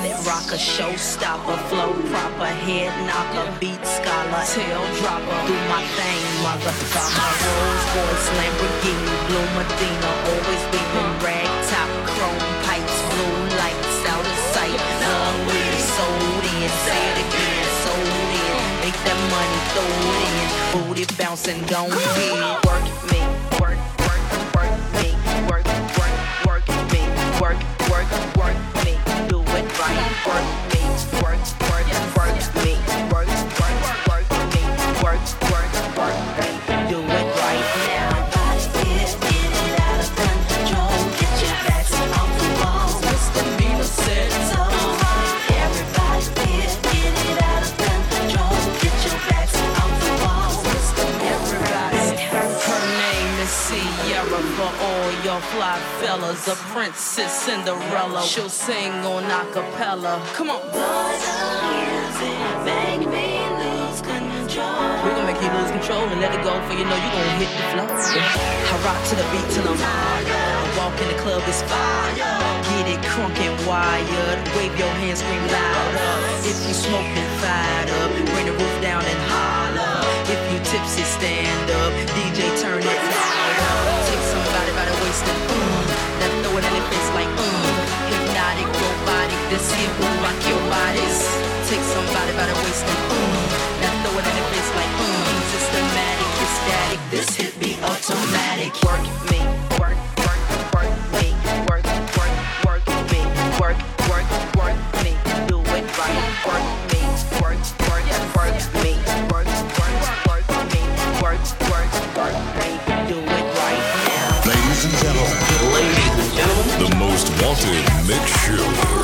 Planet rocker, showstopper, flow proper, head knocker, beat scholar, tail dropper. Do my thing, mother. Got my Rolls Royce, Lamborghini, blue Medina, always leaving rag top, chrome pipes, blue lights out of sight. Love with sold in, say it again, sold in. Make that money, throw it in, booty bouncing, don't ahead, work me, work, work, work, fly fellas, a princess Cinderella. She'll sing on acapella. Come on. boys Make me lose control. We're gonna make you lose control and let it go, for you know you're gonna hit the floor. I rock to the beat till I'm tired. Walk in the club, it's fire. Get it crunk and wired. Wave your hands, scream louder. If you smoking, fired up. Bring the roof down and holler. If you tipsy, stand up. DJ, turn it louder. And mm, then throw it in the face like mm. Hypnotic, robotic, this here will rock your bodies. Take somebody by the waist and mm, then throw it in the face like mm. Systematic, ecstatic, this hit be automatic. Work me, work, work, work me, work, work, work me, work, work, work me, do it right, work me, work, work, work me, work, work, mix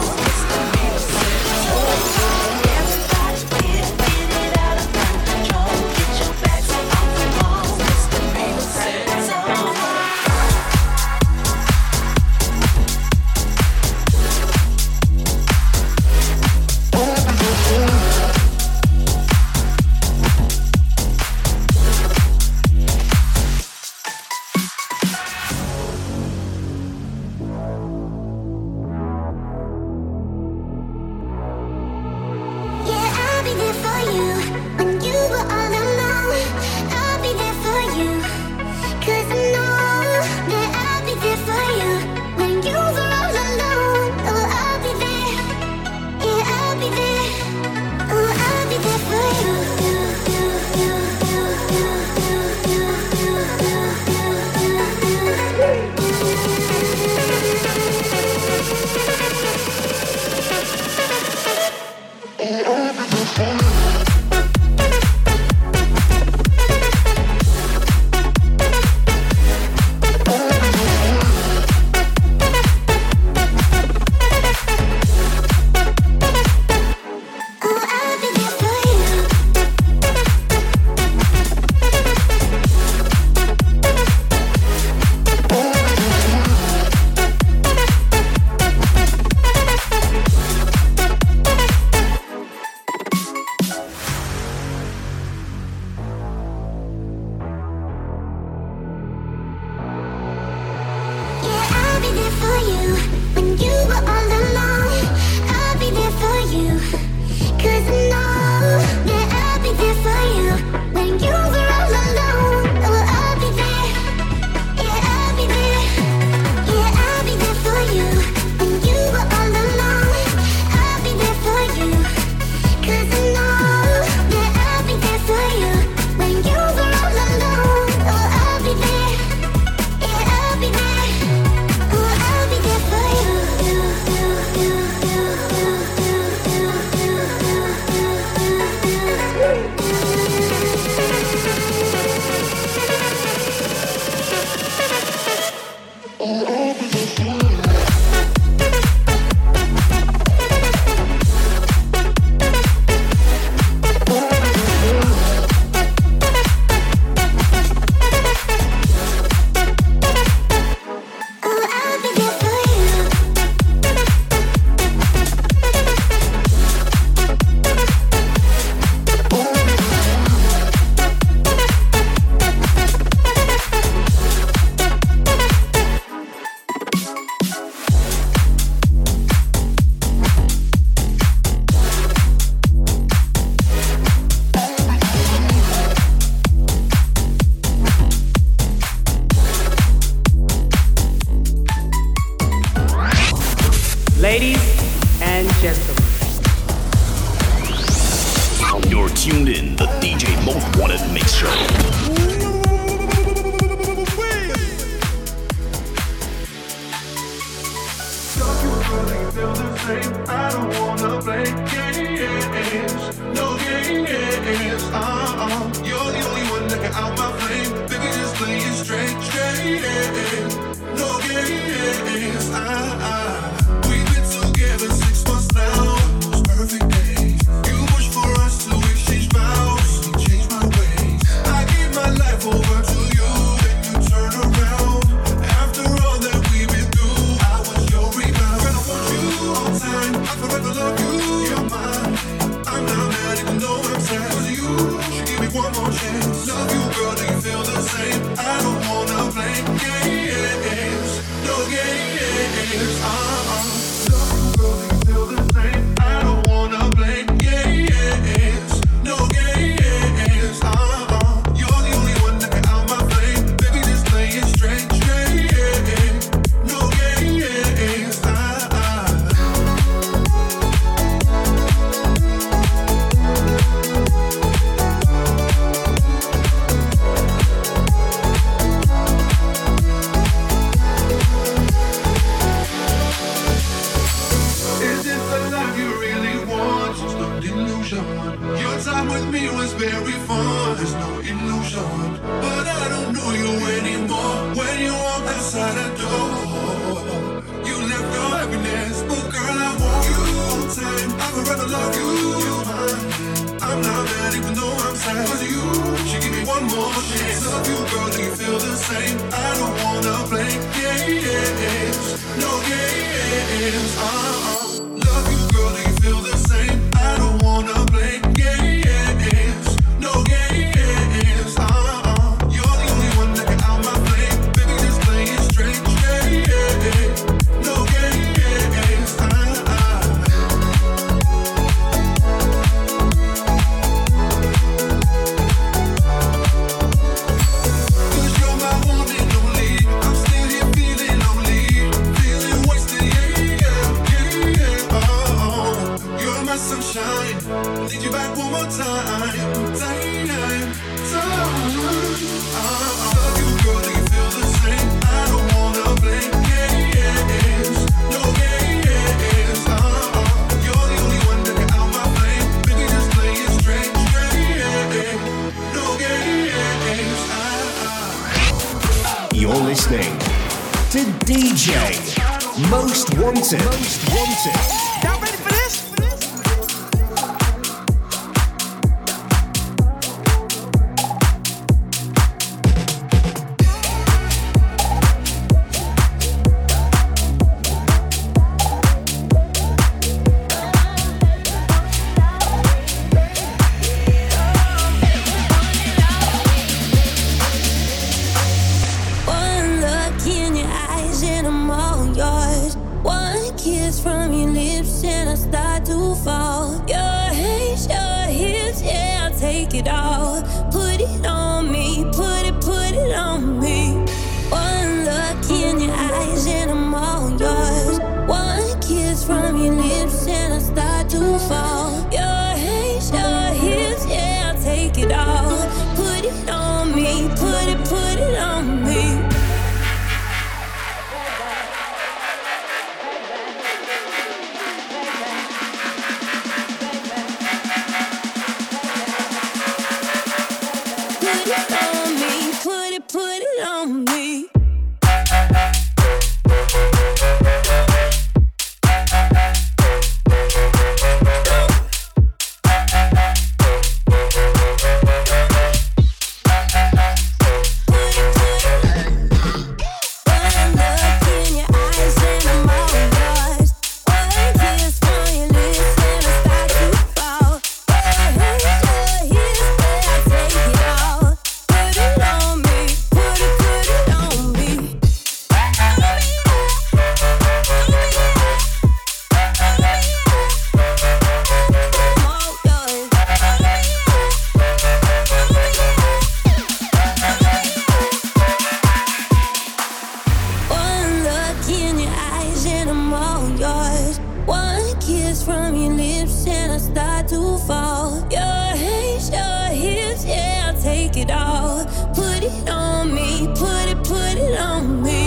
it all. Put it on me, put it, put it on me.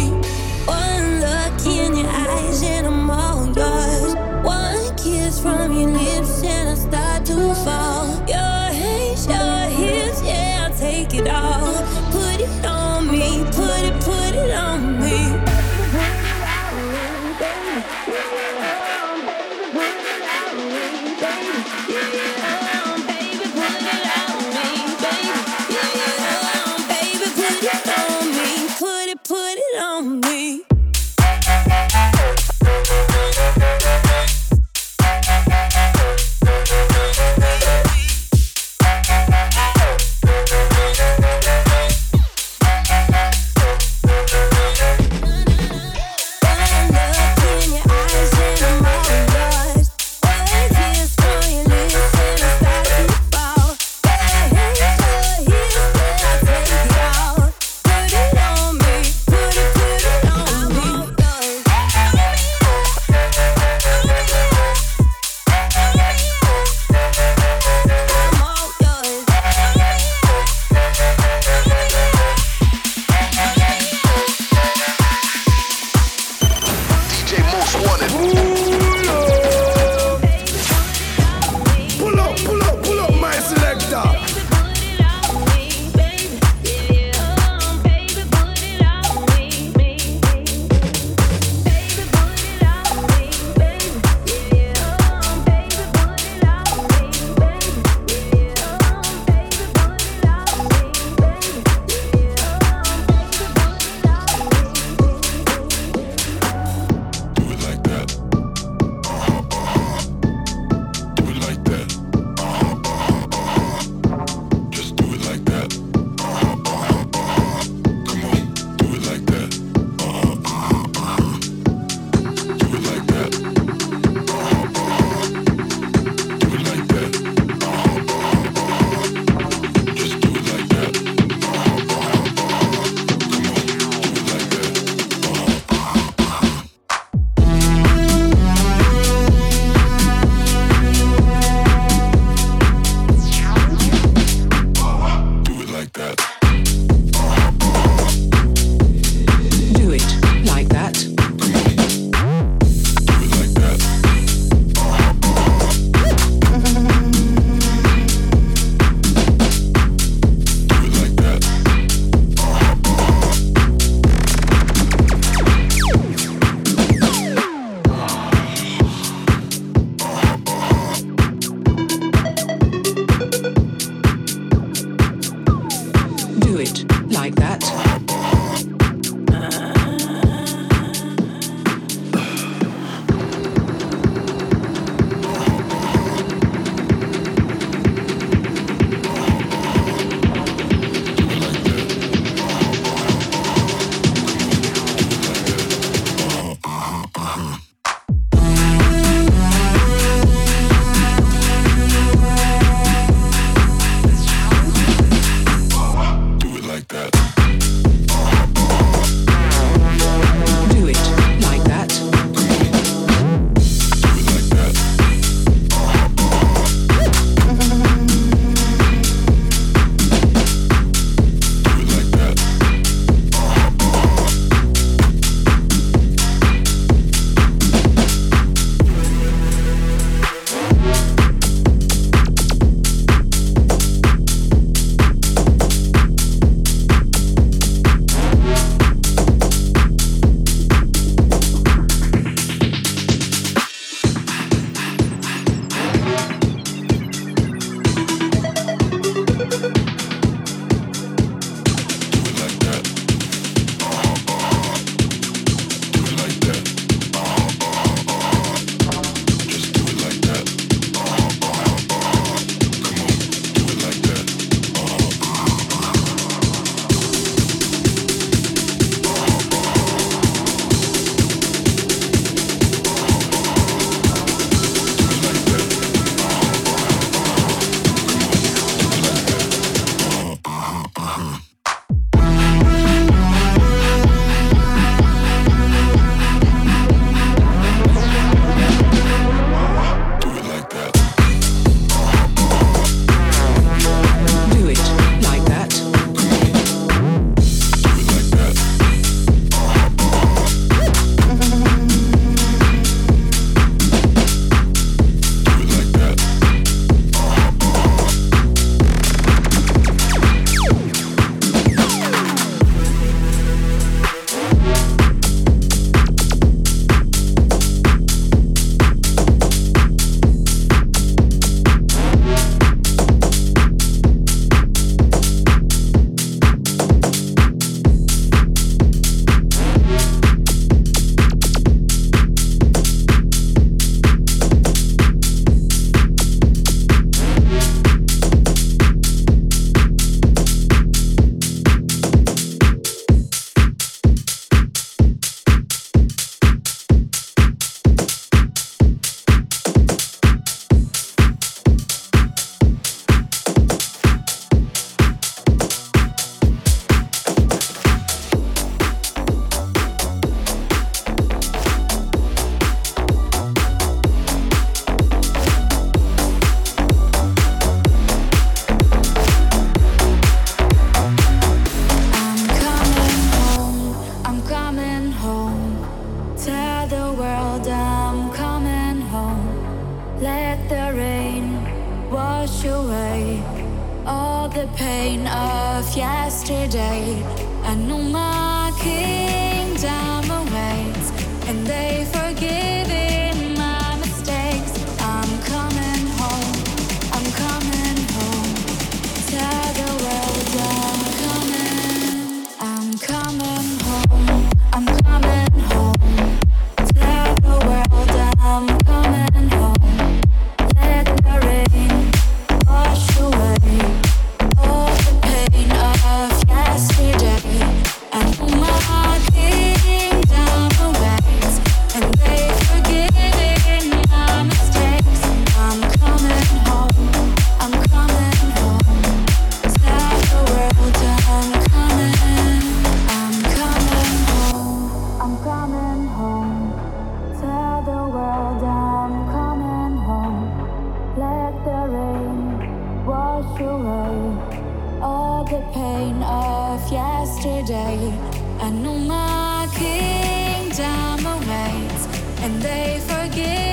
And they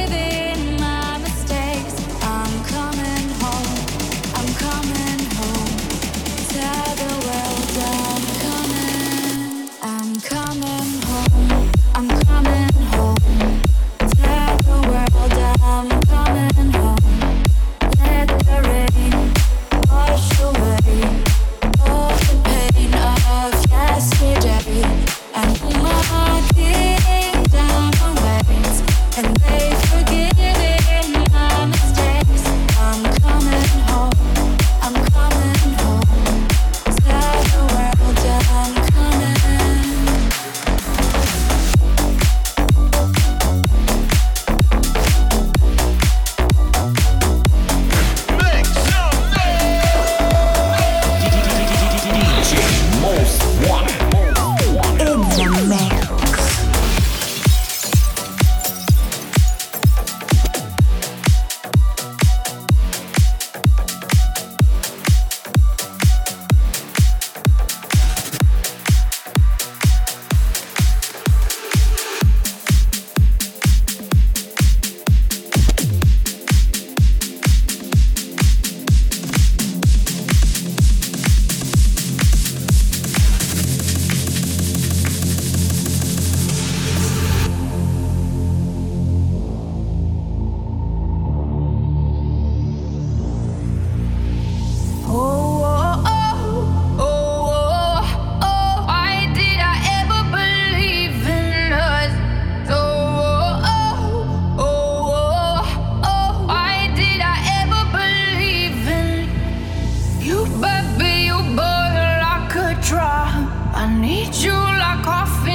I need you like coffee.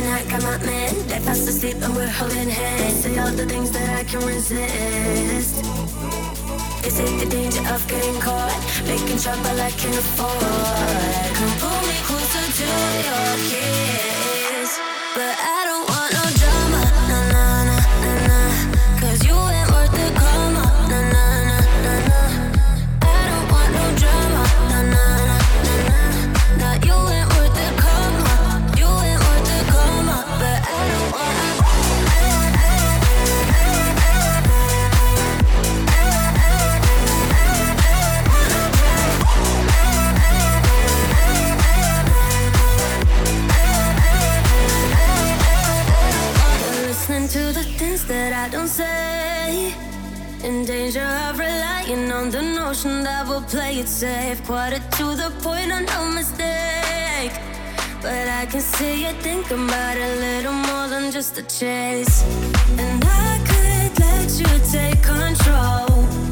tonight, got my man They fast asleep and we're holding hands. Say all the things that I can resist. Is it the danger of getting caught? Making trouble I can afford. Come pull me closer to your kid. I don't say. In danger of relying on the notion that we'll play it safe. a to the point, on no mistake. But I can see you thinking about a little more than just a chase. And I could let you take control.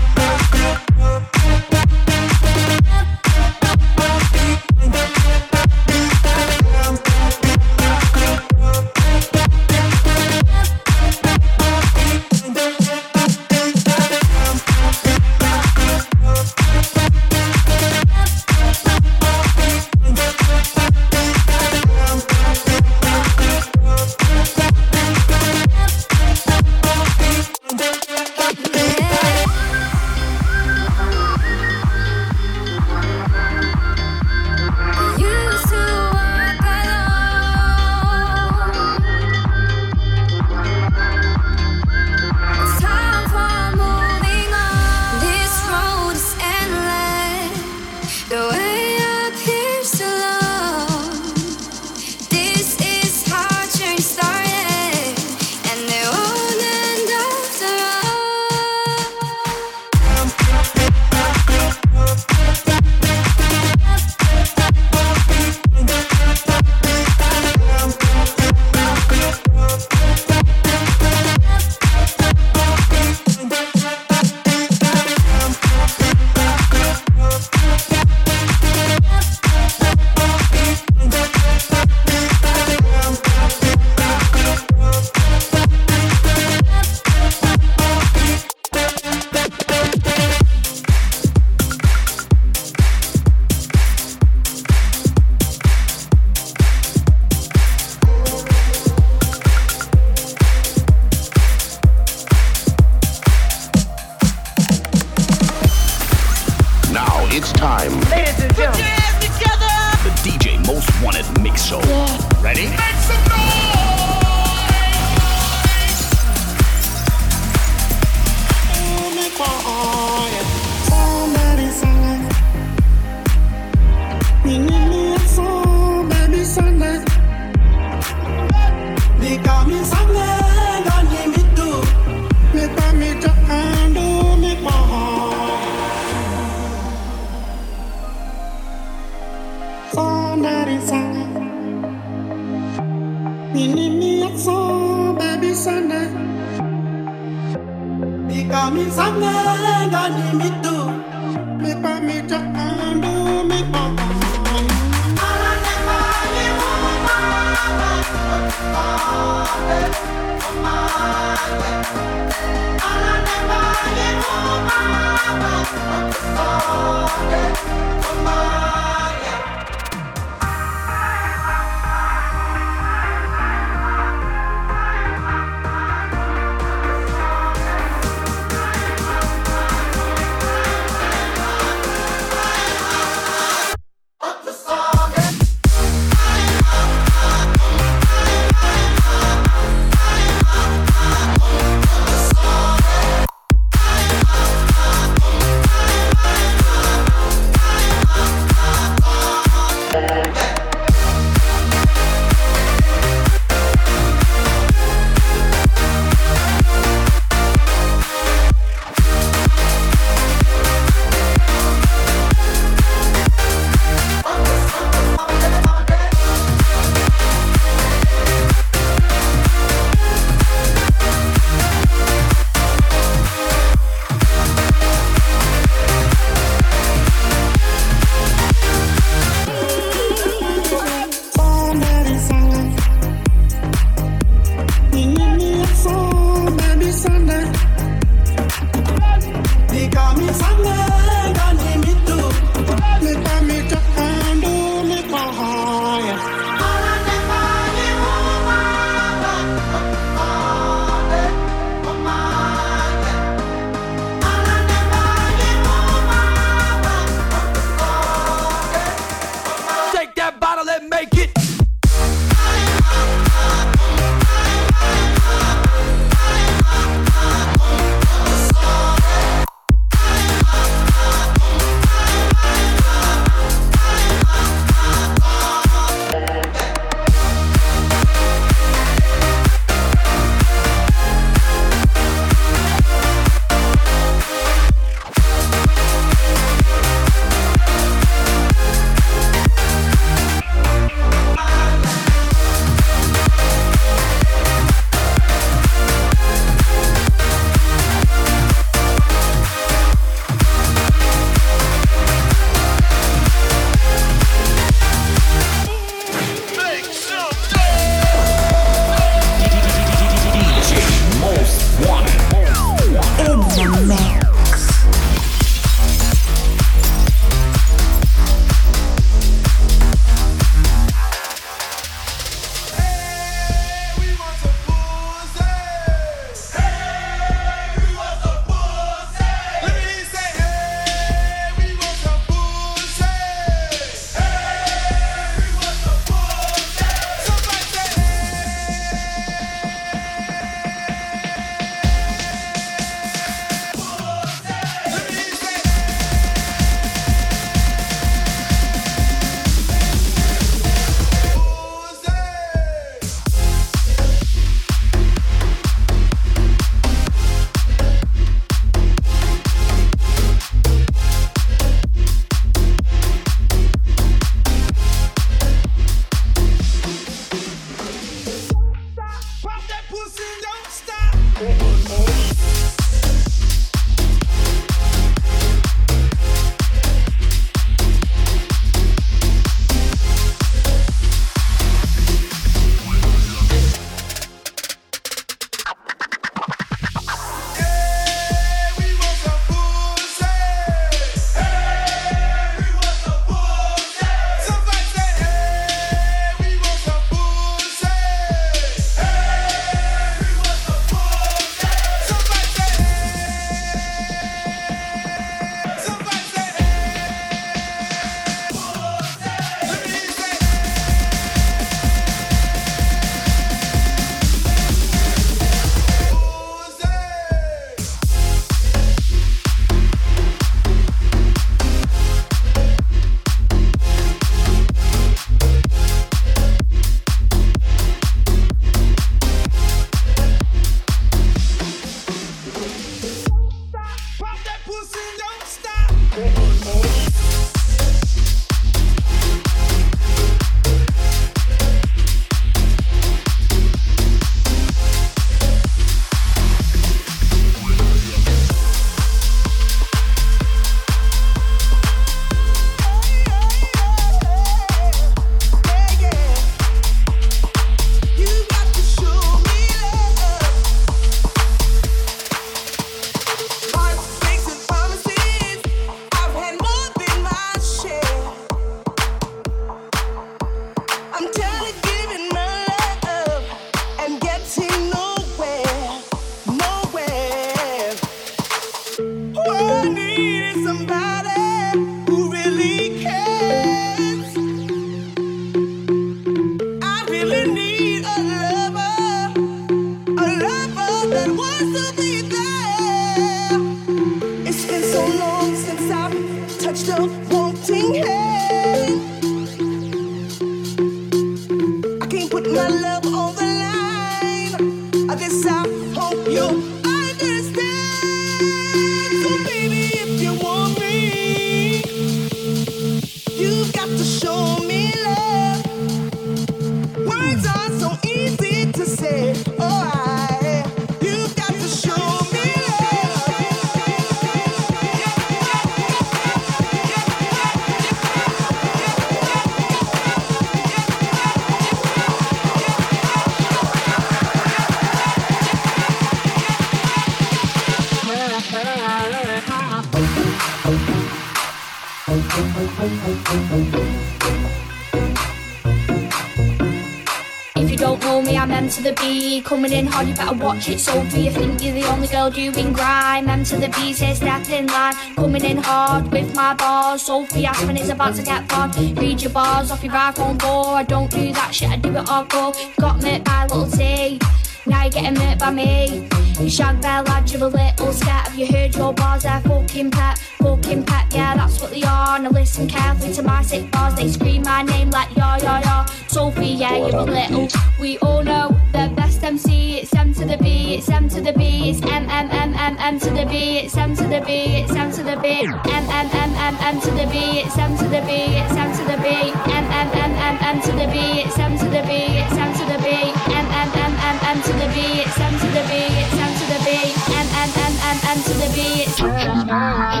Coming in hard, you better watch it. Sophie, you think you're the only girl doing grime. M to the B, say step in line, coming in hard with my bars. Sophie Aspin is about to get bored. Read your bars off your iPhone 4. I don't do that shit, I do it all go. Got met by little T. Now you're getting met by me. You shag bear lad, you're a little scat. Have you heard your bars? They're fucking pet, fucking pet. Yeah, that's what they are. Now listen carefully to my sick bars. They scream my name like yo yo yo. Sophie, yeah, you're a little. We all know the best MC. It's M to the B. It's M to the B. It's M M M M M to the B. It's M to the B. It's M to the B. M M M M M to the B. It's M to the B. It's M to the B. M M M M M to the B. It's M to the B. It's M to the B. M M M M M to the B. It's M to the B. It's M to the B. M M M M M to the B. It's and gentlemen. The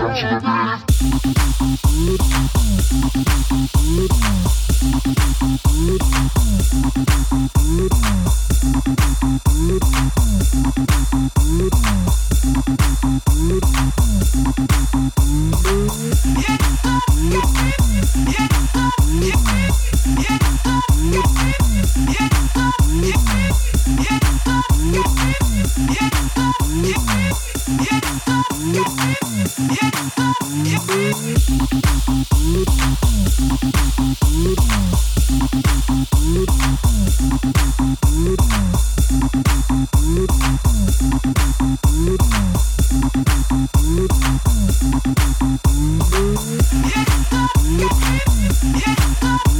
DJ Most Wanted Mix Yeah.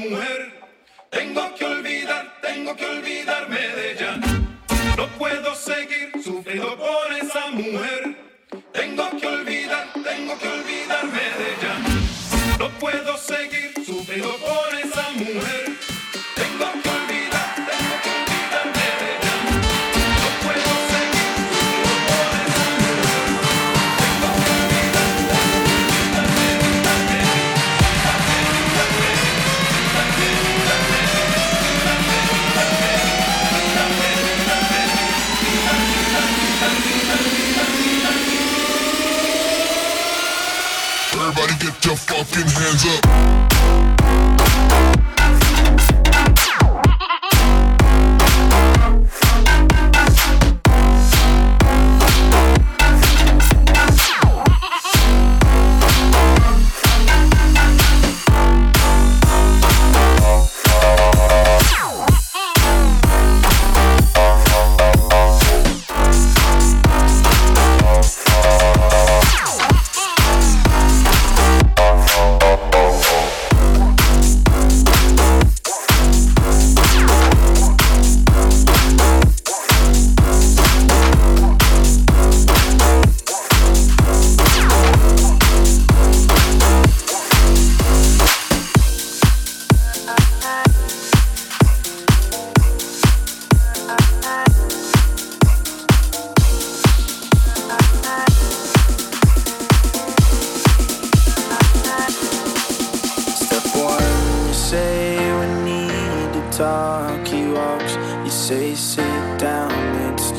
por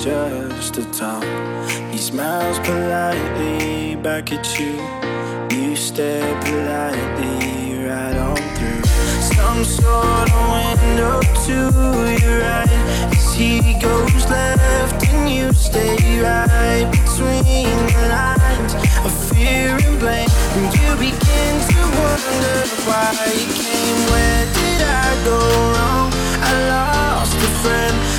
just a talk. He smiles politely back at you. You stare politely right on through some sort of window to your right. As he goes left and you stay right between the lines of fear and blame. And you begin to wonder why you came. Where did I go wrong? I lost a friend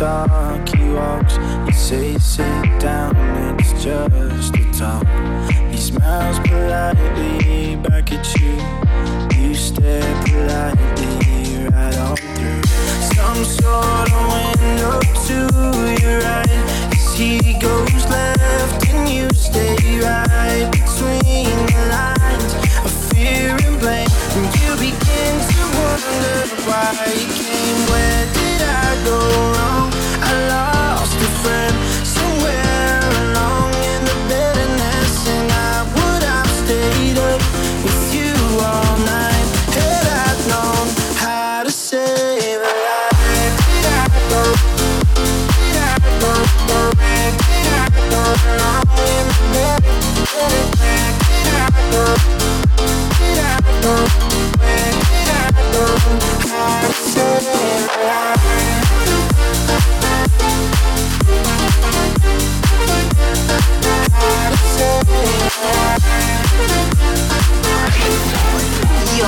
talk. He walks. You say sit down. It's just a talk. He smiles politely back at you. You stare politely right on through some sort of window to your right. As he goes left and you stay right between the lines of fear and blame. And you begin to wonder why you came. Where I go wrong? I lost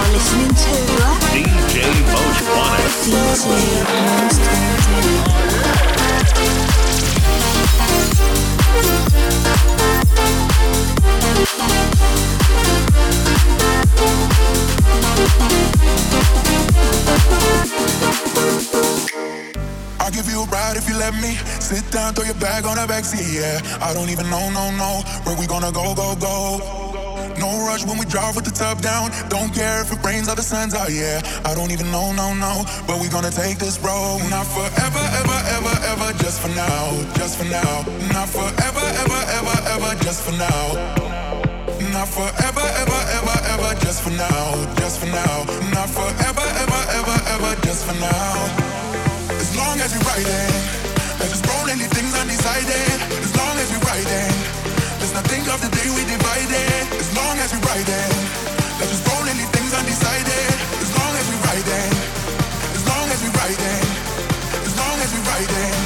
You're listening to DJ Moestwanted. I'll give you a ride if you let me. Sit down, throw your bag on the backseat, yeah. I don't even know, no, no, where we gonna go, go, go. No rush when we drive with the top down. Don't care if it rains or the sun's out, yeah. I don't even know, no, no. But we gonna take this road. Not forever, ever, ever, ever, just for now, just for now. Not forever, ever, ever, ever, just for now. Not forever, ever, ever, ever, just for now, just for now. Not forever, ever, ever, ever, just for now. As long as we're riding, let's just roll anything's undecided. As long as we're riding, let's not think of the day we divided. As long as we riding